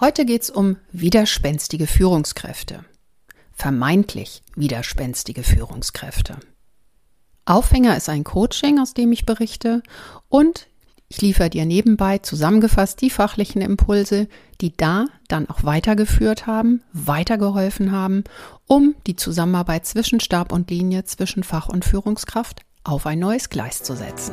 Heute geht's um widerspenstige Führungskräfte. Vermeintlich widerspenstige Führungskräfte. Aufhänger ist ein Coaching, aus dem ich berichte, und ich liefere dir nebenbei zusammengefasst die fachlichen Impulse, die da dann auch weitergeführt haben, weitergeholfen haben, um die Zusammenarbeit zwischen Stab und Linie, zwischen Fach- und Führungskraft auf ein neues Gleis zu setzen.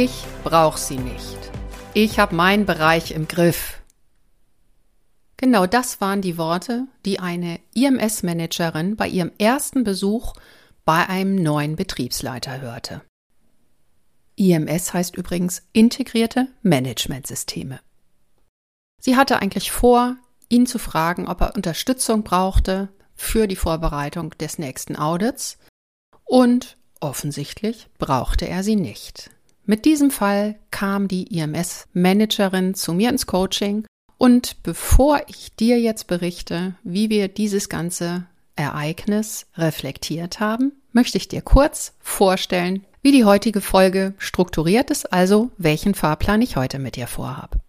Ich brauche sie nicht. Ich habe meinen Bereich im Griff. Genau das waren die Worte, die eine IMS-Managerin bei ihrem ersten Besuch bei einem neuen Betriebsleiter hörte. IMS heißt übrigens integrierte Managementsysteme. Sie hatte eigentlich vor, ihn zu fragen, ob er Unterstützung brauchte für die Vorbereitung des nächsten Audits und offensichtlich brauchte er sie nicht. Mit diesem Fall kam die IMS-Managerin zu mir ins Coaching und bevor ich dir jetzt berichte, wie wir dieses ganze Ereignis reflektiert haben, möchte ich dir kurz vorstellen, wie die heutige Folge strukturiert ist, also welchen Fahrplan ich heute mit dir vorhabe.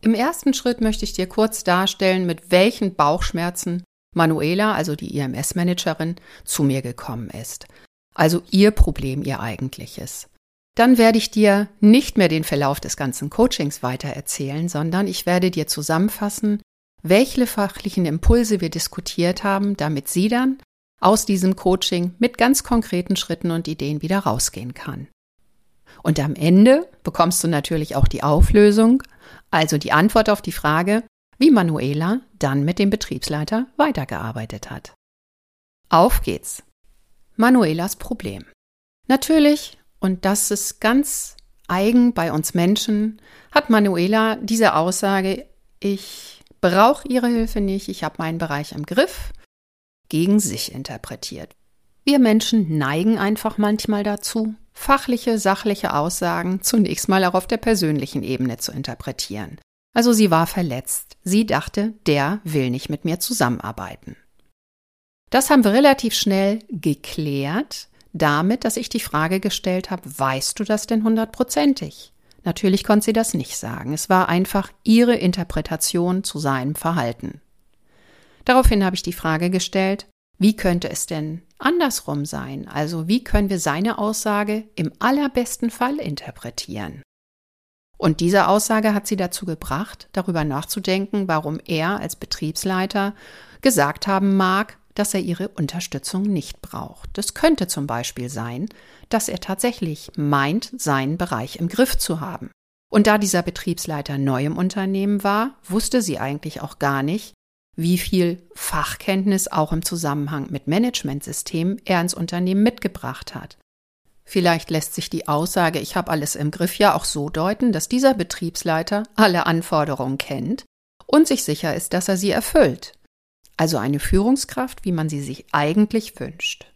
Im ersten Schritt möchte ich dir kurz darstellen, mit welchen Bauchschmerzen Manuela, also die IMS-Managerin, zu mir gekommen ist also ihr Problem, ihr eigentliches. Dann werde ich dir nicht mehr den Verlauf des ganzen Coachings weiter erzählen, sondern ich werde dir zusammenfassen, welche fachlichen Impulse wir diskutiert haben, damit sie dann aus diesem Coaching mit ganz konkreten Schritten und Ideen wieder rausgehen kann. Und am Ende bekommst du natürlich auch die Auflösung, also die Antwort auf die Frage, wie Manuela dann mit dem Betriebsleiter weitergearbeitet hat. Auf geht's! Manuelas Problem. Natürlich, und das ist ganz eigen bei uns Menschen, hat Manuela diese Aussage, ich brauche ihre Hilfe nicht, ich habe meinen Bereich im Griff, gegen sich interpretiert. Wir Menschen neigen einfach manchmal dazu, fachliche, sachliche Aussagen zunächst mal auch auf der persönlichen Ebene zu interpretieren. Also sie war verletzt. Sie dachte, der will nicht mit mir zusammenarbeiten. Das haben wir relativ schnell geklärt, damit, dass ich die Frage gestellt habe, weißt du das denn hundertprozentig? Natürlich konnte sie das nicht sagen. Es war einfach ihre Interpretation zu seinem Verhalten. Daraufhin habe ich die Frage gestellt, wie könnte es denn andersrum sein? Also wie können wir seine Aussage im allerbesten Fall interpretieren? Und diese Aussage hat sie dazu gebracht, darüber nachzudenken, warum er als Betriebsleiter gesagt haben mag, dass er ihre Unterstützung nicht braucht. Es könnte zum Beispiel sein, dass er tatsächlich meint, seinen Bereich im Griff zu haben. Und da dieser Betriebsleiter neu im Unternehmen war, wusste sie eigentlich auch gar nicht, wie viel Fachkenntnis auch im Zusammenhang mit Managementsystemen er ins Unternehmen mitgebracht hat. Vielleicht lässt sich die Aussage, ich habe alles im Griff ja auch so deuten, dass dieser Betriebsleiter alle Anforderungen kennt und sich sicher ist, dass er sie erfüllt also eine Führungskraft, wie man sie sich eigentlich wünscht.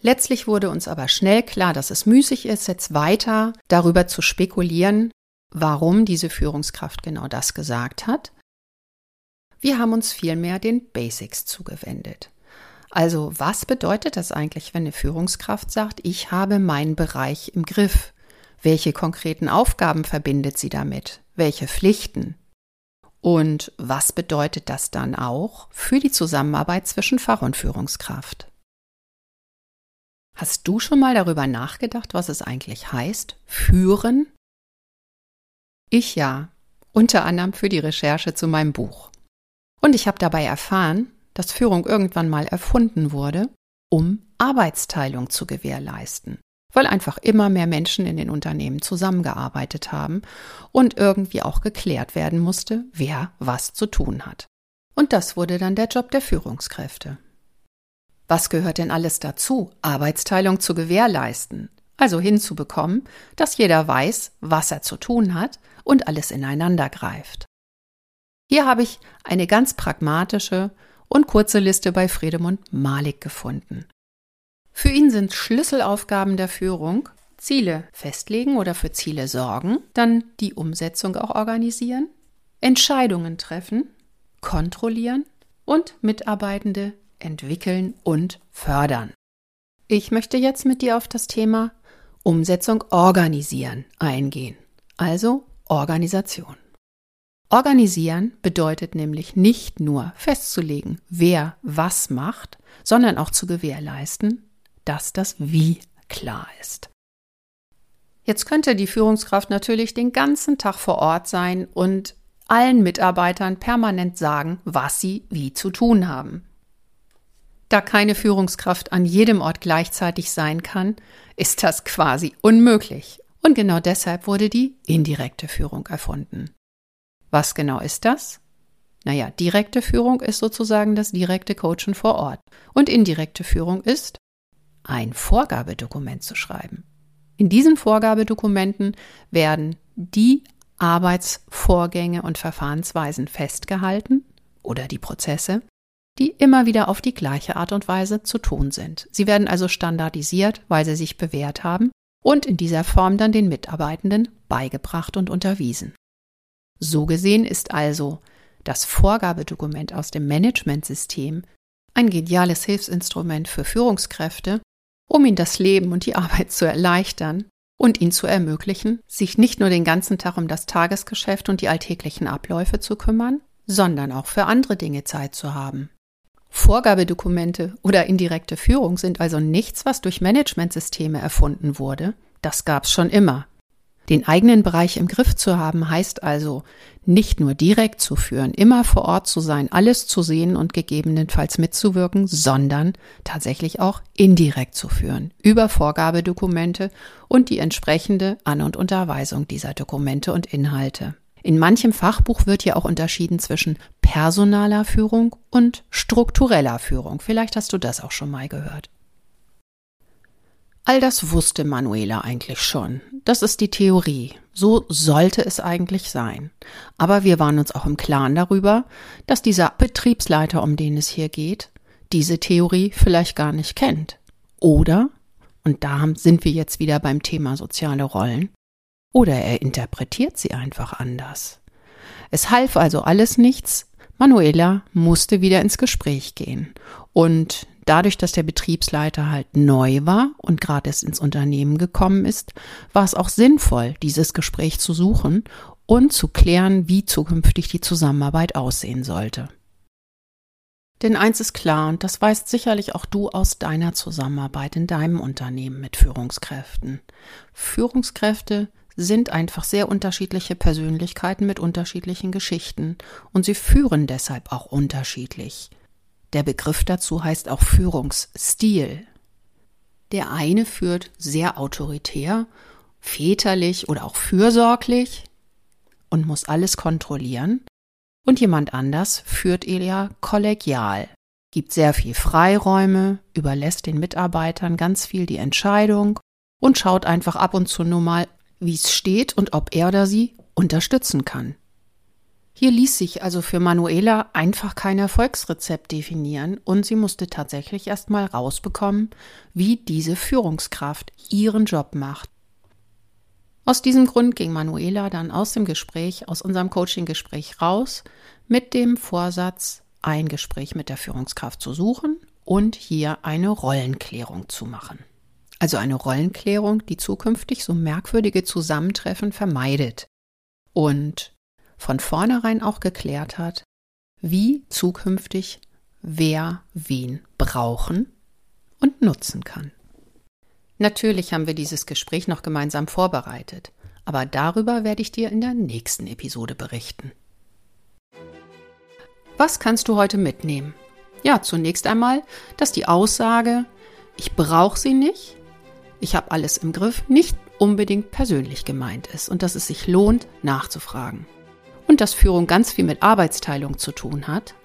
Letztlich wurde uns aber schnell klar, dass es müßig ist, jetzt weiter darüber zu spekulieren, warum diese Führungskraft genau das gesagt hat. Wir haben uns vielmehr den Basics zugewendet. Also was bedeutet das eigentlich, wenn eine Führungskraft sagt, ich habe meinen Bereich im Griff? Welche konkreten Aufgaben verbindet sie damit? Welche Pflichten? Und was bedeutet das dann auch für die Zusammenarbeit zwischen Fach- und Führungskraft? Hast du schon mal darüber nachgedacht, was es eigentlich heißt, führen? Ich ja, unter anderem für die Recherche zu meinem Buch. Und ich habe dabei erfahren, dass Führung irgendwann mal erfunden wurde, um Arbeitsteilung zu gewährleisten. Weil einfach immer mehr Menschen in den Unternehmen zusammengearbeitet haben und irgendwie auch geklärt werden musste, wer was zu tun hat. Und das wurde dann der Job der Führungskräfte. Was gehört denn alles dazu, Arbeitsteilung zu gewährleisten? Also hinzubekommen, dass jeder weiß, was er zu tun hat und alles ineinander greift. Hier habe ich eine ganz pragmatische und kurze Liste bei Friedemund Malik gefunden. Für ihn sind Schlüsselaufgaben der Führung Ziele festlegen oder für Ziele sorgen, dann die Umsetzung auch organisieren, Entscheidungen treffen, kontrollieren und Mitarbeitende entwickeln und fördern. Ich möchte jetzt mit dir auf das Thema Umsetzung organisieren eingehen, also Organisation. Organisieren bedeutet nämlich nicht nur festzulegen, wer was macht, sondern auch zu gewährleisten, dass das Wie klar ist. Jetzt könnte die Führungskraft natürlich den ganzen Tag vor Ort sein und allen Mitarbeitern permanent sagen, was sie wie zu tun haben. Da keine Führungskraft an jedem Ort gleichzeitig sein kann, ist das quasi unmöglich. Und genau deshalb wurde die indirekte Führung erfunden. Was genau ist das? Naja, direkte Führung ist sozusagen das direkte Coachen vor Ort. Und indirekte Führung ist, ein Vorgabedokument zu schreiben. In diesen Vorgabedokumenten werden die Arbeitsvorgänge und Verfahrensweisen festgehalten oder die Prozesse, die immer wieder auf die gleiche Art und Weise zu tun sind. Sie werden also standardisiert, weil sie sich bewährt haben und in dieser Form dann den Mitarbeitenden beigebracht und unterwiesen. So gesehen ist also das Vorgabedokument aus dem Managementsystem ein geniales Hilfsinstrument für Führungskräfte, um ihnen das Leben und die Arbeit zu erleichtern und ihnen zu ermöglichen, sich nicht nur den ganzen Tag um das Tagesgeschäft und die alltäglichen Abläufe zu kümmern, sondern auch für andere Dinge Zeit zu haben. Vorgabedokumente oder indirekte Führung sind also nichts, was durch Managementsysteme erfunden wurde. Das gab's schon immer. Den eigenen Bereich im Griff zu haben, heißt also, nicht nur direkt zu führen, immer vor Ort zu sein, alles zu sehen und gegebenenfalls mitzuwirken, sondern tatsächlich auch indirekt zu führen, über Vorgabedokumente und die entsprechende An- und Unterweisung dieser Dokumente und Inhalte. In manchem Fachbuch wird ja auch unterschieden zwischen personaler Führung und struktureller Führung. Vielleicht hast du das auch schon mal gehört. All das wusste Manuela eigentlich schon. Das ist die Theorie. So sollte es eigentlich sein. Aber wir waren uns auch im Klaren darüber, dass dieser Betriebsleiter, um den es hier geht, diese Theorie vielleicht gar nicht kennt. Oder, und da sind wir jetzt wieder beim Thema soziale Rollen, oder er interpretiert sie einfach anders. Es half also alles nichts. Manuela musste wieder ins Gespräch gehen. Und dadurch, dass der Betriebsleiter halt neu war und gerade erst ins Unternehmen gekommen ist, war es auch sinnvoll, dieses Gespräch zu suchen und zu klären, wie zukünftig die Zusammenarbeit aussehen sollte. Denn eins ist klar, und das weißt sicherlich auch du aus deiner Zusammenarbeit in deinem Unternehmen mit Führungskräften. Führungskräfte sind einfach sehr unterschiedliche Persönlichkeiten mit unterschiedlichen Geschichten und sie führen deshalb auch unterschiedlich. Der Begriff dazu heißt auch Führungsstil. Der eine führt sehr autoritär, väterlich oder auch fürsorglich und muss alles kontrollieren. Und jemand anders führt eher kollegial, gibt sehr viel Freiräume, überlässt den Mitarbeitern ganz viel die Entscheidung und schaut einfach ab und zu nur mal, wie es steht und ob er oder sie unterstützen kann. Hier ließ sich also für Manuela einfach kein Erfolgsrezept definieren und sie musste tatsächlich erst mal rausbekommen, wie diese Führungskraft ihren Job macht. Aus diesem Grund ging Manuela dann aus dem Gespräch, aus unserem Coaching-Gespräch raus mit dem Vorsatz, ein Gespräch mit der Führungskraft zu suchen und hier eine Rollenklärung zu machen. Also eine Rollenklärung, die zukünftig so merkwürdige Zusammentreffen vermeidet und von vornherein auch geklärt hat, wie zukünftig wer wen brauchen und nutzen kann. Natürlich haben wir dieses Gespräch noch gemeinsam vorbereitet, aber darüber werde ich dir in der nächsten Episode berichten. Was kannst du heute mitnehmen? Ja, zunächst einmal, dass die Aussage, ich brauche sie nicht, ich habe alles im Griff nicht unbedingt persönlich gemeint ist und dass es sich lohnt, nachzufragen. Und dass Führung ganz viel mit Arbeitsteilung zu tun hat.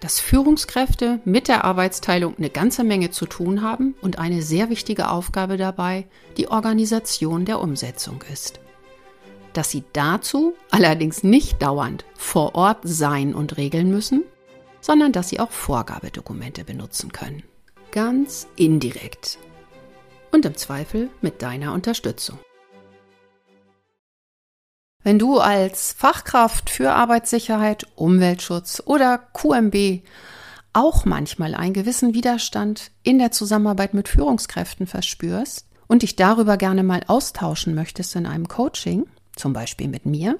Dass Führungskräfte mit der Arbeitsteilung eine ganze Menge zu tun haben und eine sehr wichtige Aufgabe dabei die Organisation der Umsetzung ist. Dass sie dazu allerdings nicht dauernd vor Ort sein und regeln müssen, sondern dass sie auch Vorgabedokumente benutzen können. Ganz indirekt und im Zweifel mit deiner Unterstützung. Wenn du als Fachkraft für Arbeitssicherheit, Umweltschutz oder QMB auch manchmal einen gewissen Widerstand in der Zusammenarbeit mit Führungskräften verspürst und dich darüber gerne mal austauschen möchtest in einem Coaching, zum Beispiel mit mir,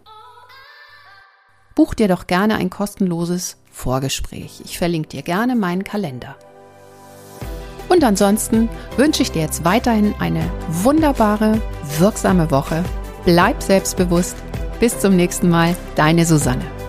buch dir doch gerne ein kostenloses Vorgespräch. Ich verlinke dir gerne meinen Kalender. Und ansonsten wünsche ich dir jetzt weiterhin eine wunderbare, wirksame Woche. Bleib selbstbewusst. Bis zum nächsten Mal, deine Susanne.